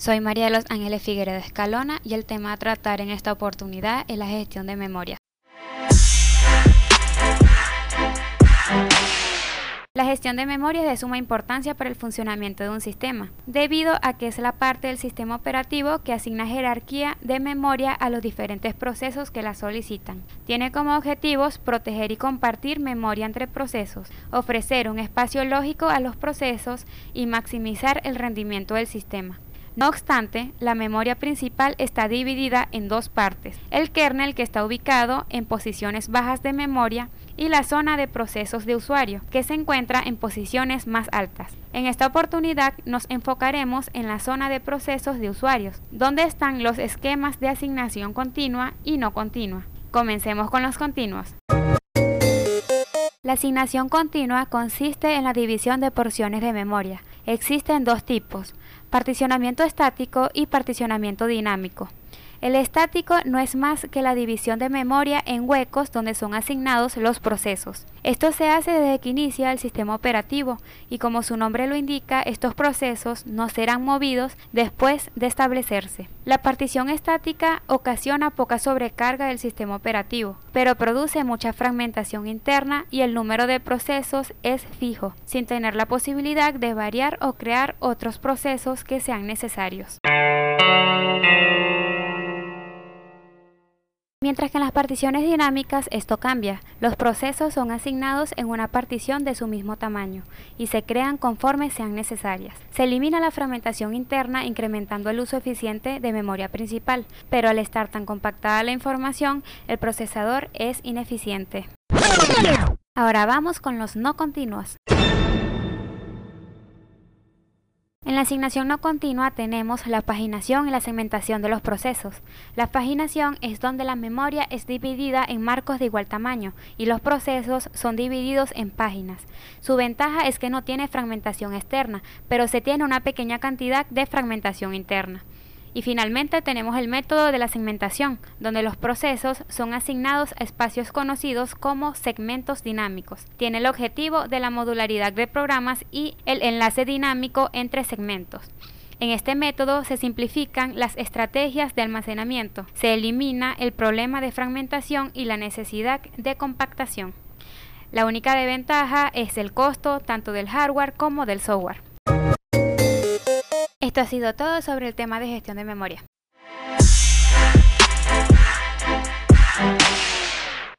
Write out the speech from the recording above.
Soy María de los Ángeles Figueredo Escalona y el tema a tratar en esta oportunidad es la gestión de memoria. La gestión de memoria es de suma importancia para el funcionamiento de un sistema, debido a que es la parte del sistema operativo que asigna jerarquía de memoria a los diferentes procesos que la solicitan. Tiene como objetivos proteger y compartir memoria entre procesos, ofrecer un espacio lógico a los procesos y maximizar el rendimiento del sistema. No obstante, la memoria principal está dividida en dos partes, el kernel que está ubicado en posiciones bajas de memoria y la zona de procesos de usuario, que se encuentra en posiciones más altas. En esta oportunidad nos enfocaremos en la zona de procesos de usuarios, donde están los esquemas de asignación continua y no continua. Comencemos con los continuos. La asignación continua consiste en la división de porciones de memoria. Existen dos tipos, particionamiento estático y particionamiento dinámico. El estático no es más que la división de memoria en huecos donde son asignados los procesos. Esto se hace desde que inicia el sistema operativo y como su nombre lo indica, estos procesos no serán movidos después de establecerse. La partición estática ocasiona poca sobrecarga del sistema operativo, pero produce mucha fragmentación interna y el número de procesos es fijo, sin tener la posibilidad de variar o crear otros procesos que sean necesarios. Mientras que en las particiones dinámicas esto cambia, los procesos son asignados en una partición de su mismo tamaño y se crean conforme sean necesarias. Se elimina la fragmentación interna incrementando el uso eficiente de memoria principal, pero al estar tan compactada la información, el procesador es ineficiente. Ahora vamos con los no continuos. La asignación no continua tenemos la paginación y la segmentación de los procesos. La paginación es donde la memoria es dividida en marcos de igual tamaño y los procesos son divididos en páginas. Su ventaja es que no tiene fragmentación externa, pero se tiene una pequeña cantidad de fragmentación interna. Y finalmente tenemos el método de la segmentación, donde los procesos son asignados a espacios conocidos como segmentos dinámicos. Tiene el objetivo de la modularidad de programas y el enlace dinámico entre segmentos. En este método se simplifican las estrategias de almacenamiento, se elimina el problema de fragmentación y la necesidad de compactación. La única desventaja es el costo tanto del hardware como del software. Esto ha sido todo sobre el tema de gestión de memoria.